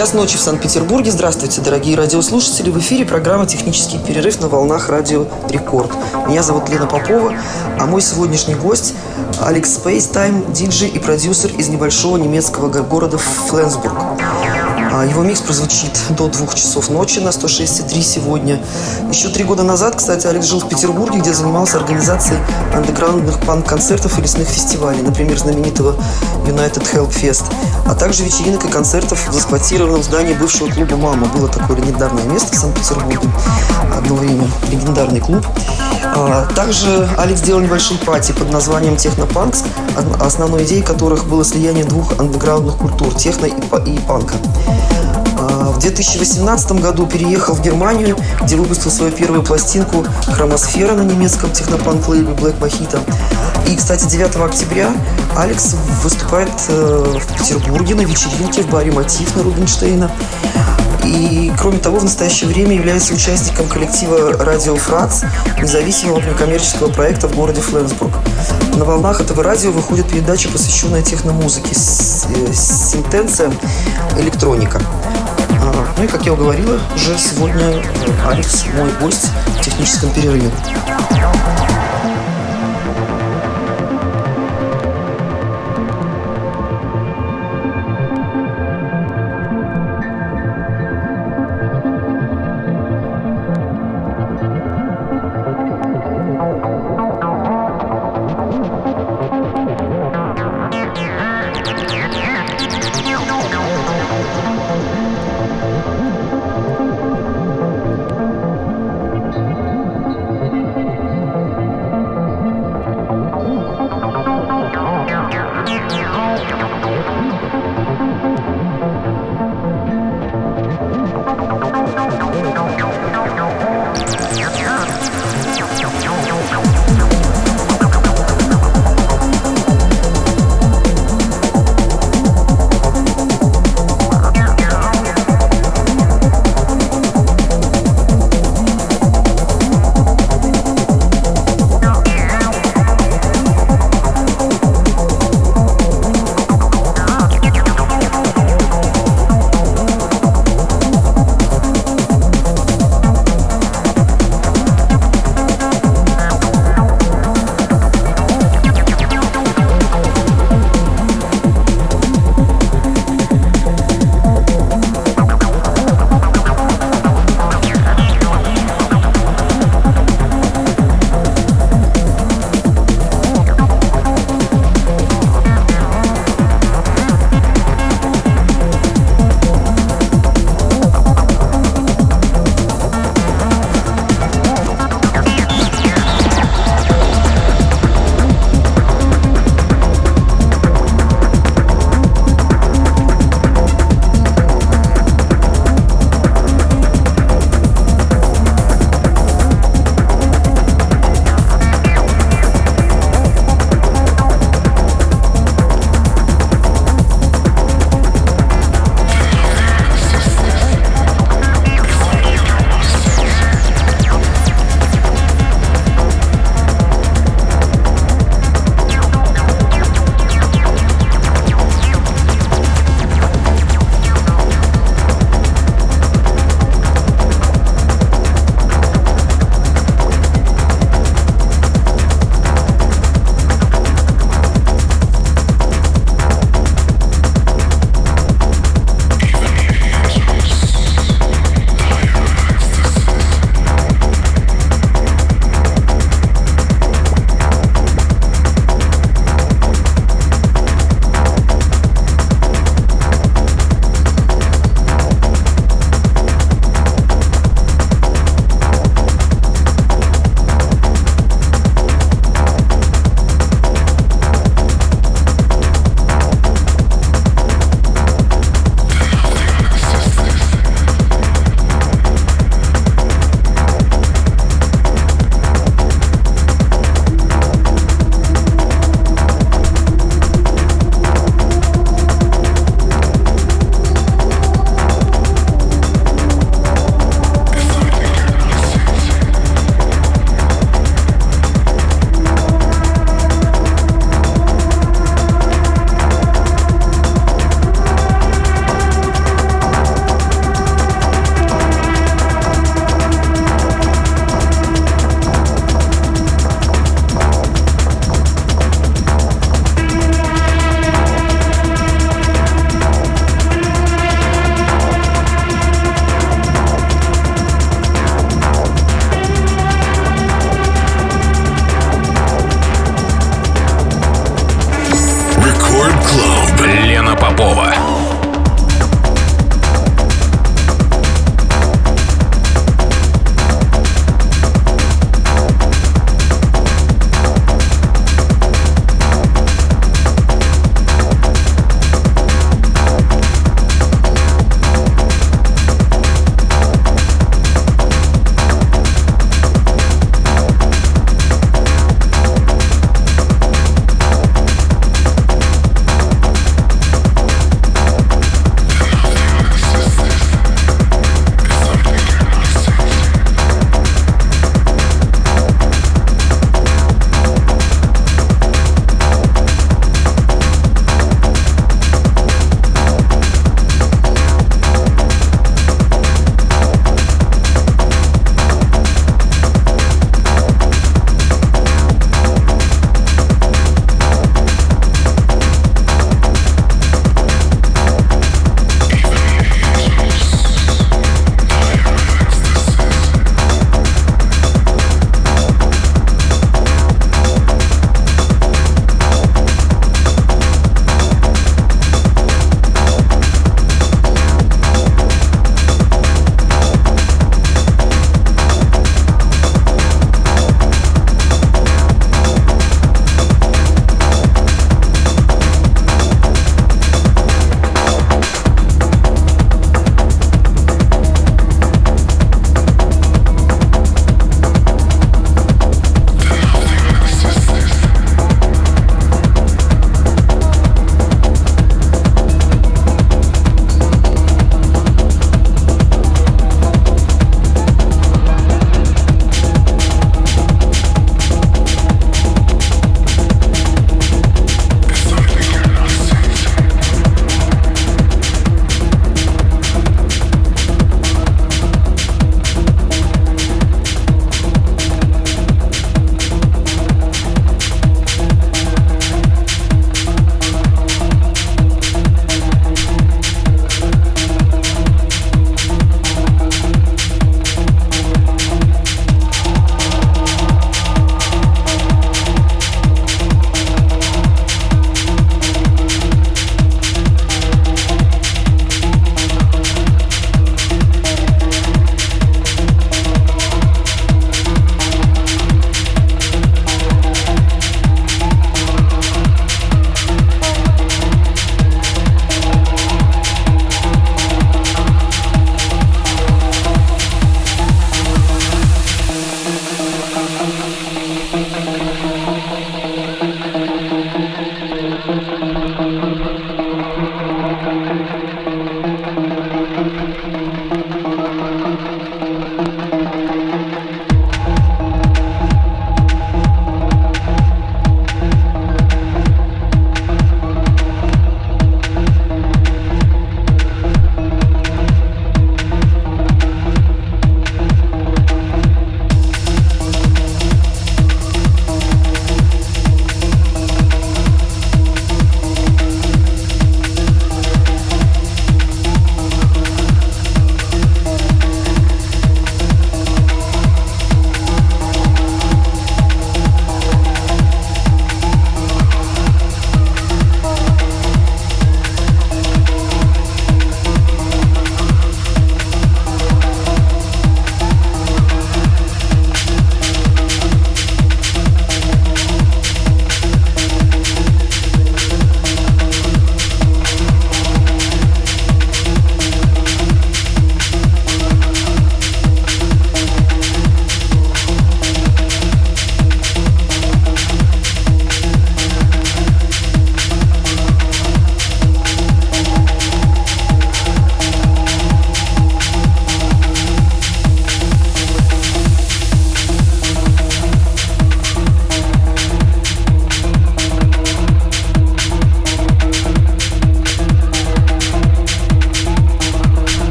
Час ночи в Санкт-Петербурге. Здравствуйте, дорогие радиослушатели. В эфире программа «Технический перерыв» на волнах радио «Рекорд». Меня зовут Лена Попова, а мой сегодняшний гость – Алекс Spacetime, диджей и продюсер из небольшого немецкого города Фленсбург. А Его микс прозвучит до двух часов ночи на 106.3 сегодня. Еще три года назад, кстати, Алекс жил в Петербурге, где занимался организацией андеграундных панк-концертов и лесных фестивалей, например, знаменитого United Help Fest, а также вечеринок и концертов в засквотированном здании бывшего клуба «Мама». Было такое легендарное место в Санкт-Петербурге. Одно время легендарный клуб. А, Также Алекс делал небольшие пати под названием «Технопанкс», основной идеей которых было слияние двух андеграундных культур – техно и панка. А, В 2018 году переехал в Германию, где выпустил свою первую пластинку «Хромосфера» на немецком технопанк-лейбле Black Mojito. И, кстати, 9 октября Алекс выступает э, в Петербурге на вечеринке в баре «Мотив» на Рубинштейна. И, кроме того, в настоящее время является участником коллектива «Радио Фрац», независимого некоммерческого проекта в городе Фленсбург. На волнах этого радио выходит передача, посвященная техномузыке с, э, с интенция электроника. А, Ну и, как я говорила, уже сегодня э, Алекс мой гость в техническом перерыве.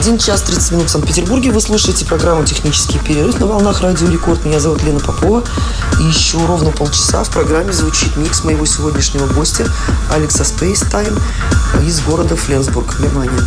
1 час 30 минут в Санкт-Петербурге. Вы слушаете программу «Технический перерыв» на волнах Радио Рекорд. Меня зовут Лена Попова. И еще ровно полчаса в программе звучит микс моего сегодняшнего гостя Алекса Spacetime из города Фленсбург, Германия.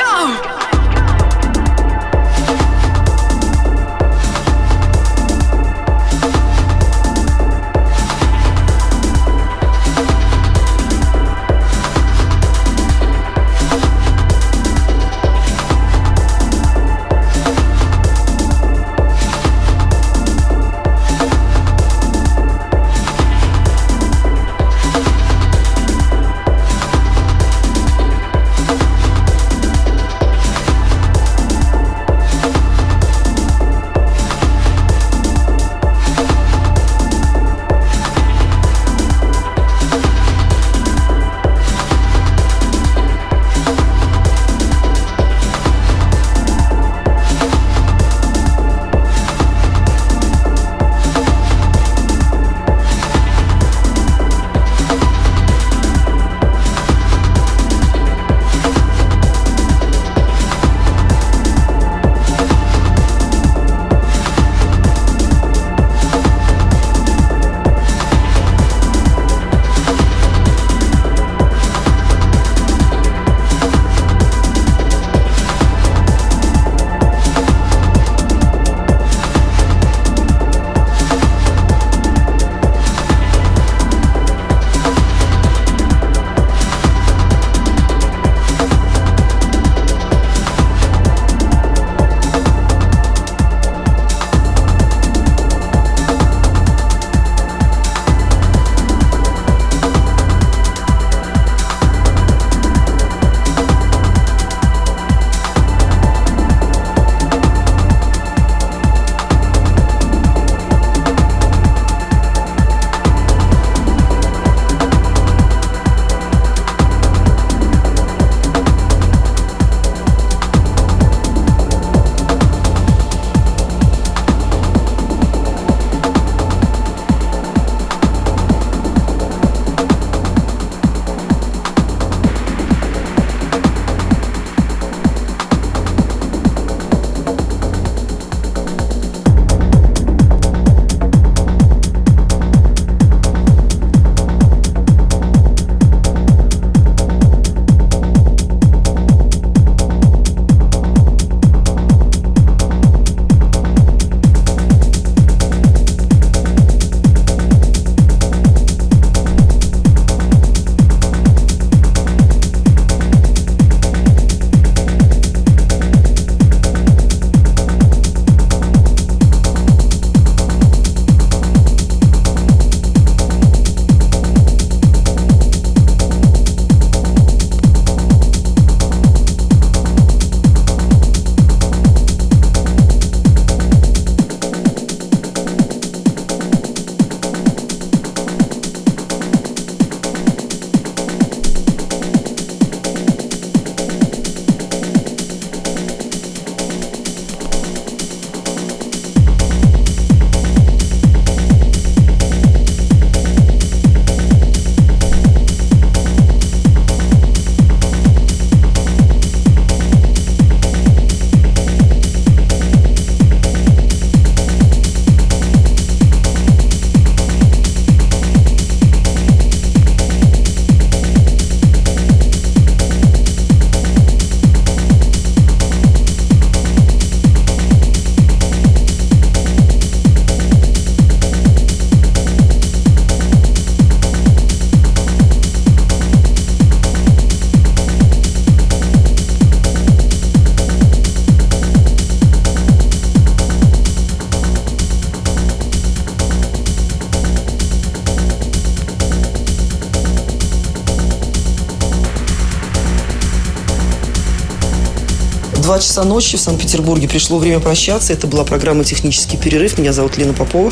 Часа ночи в Санкт-Петербурге. Пришло время прощаться. Это была программа «Технический перерыв». Меня зовут Лена Попова.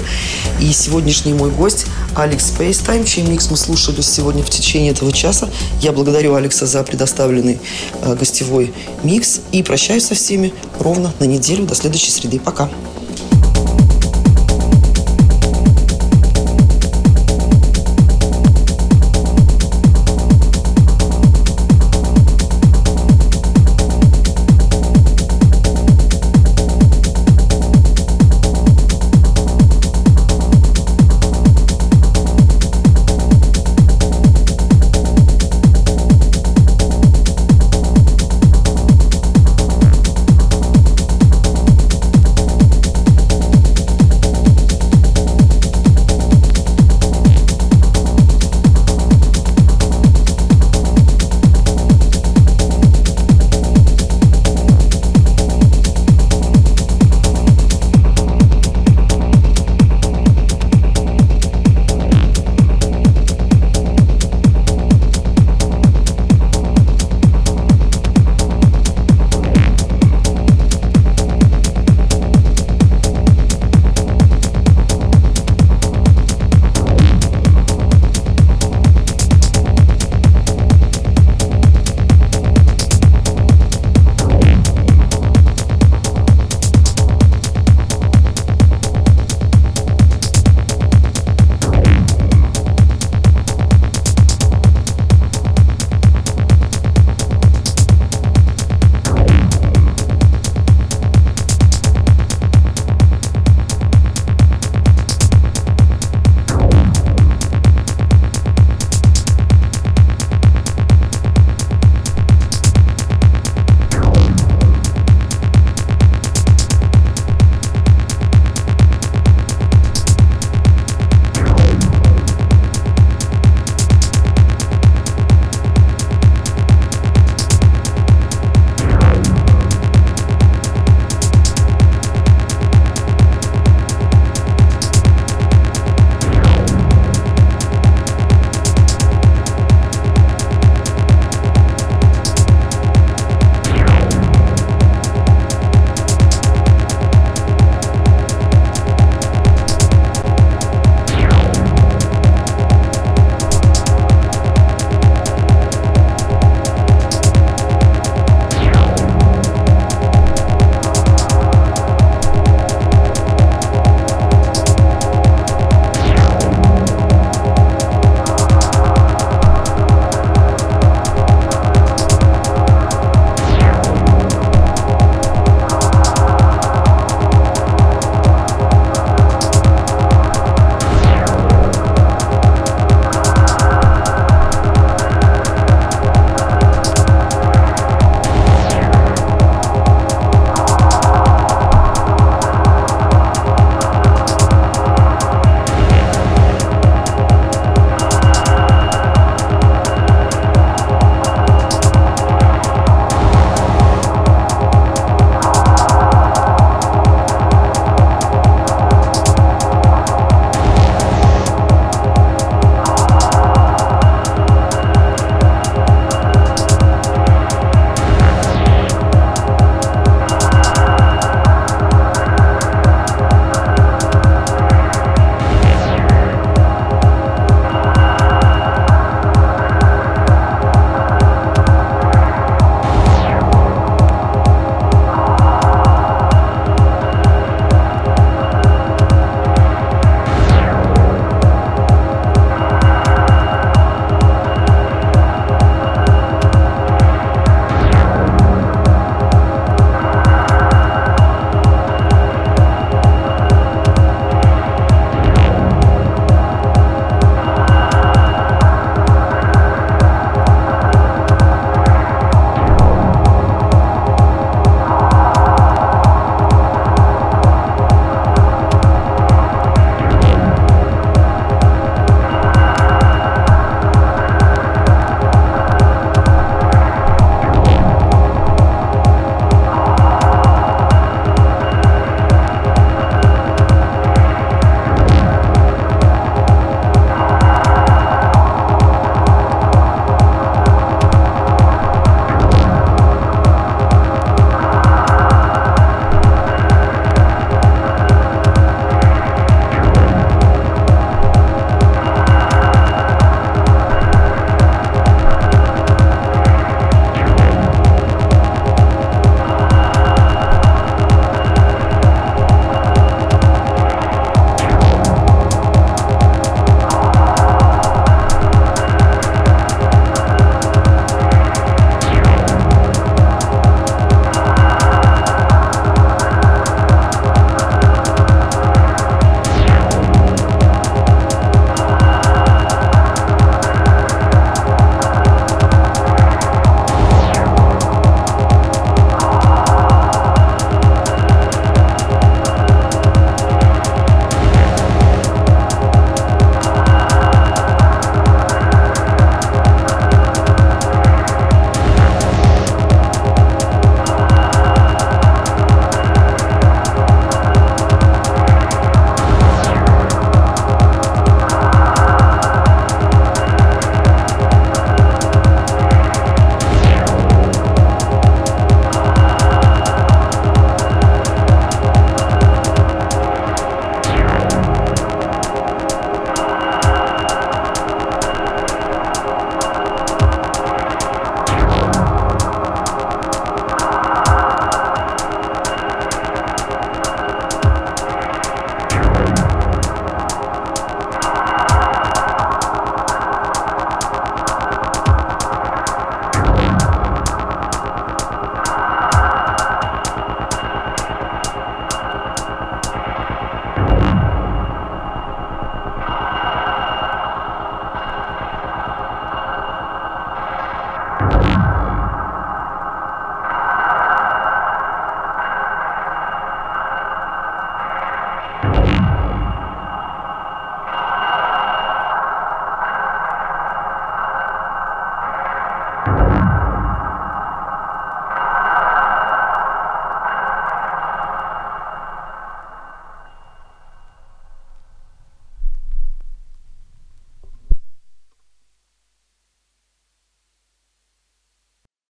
И сегодняшний мой гость Алекс Spacetime, чей микс мы слушали сегодня в течение этого часа. Я благодарю Алекса за предоставленный э, гостевой микс. И прощаюсь со всеми ровно на неделю. До следующей среды. Пока.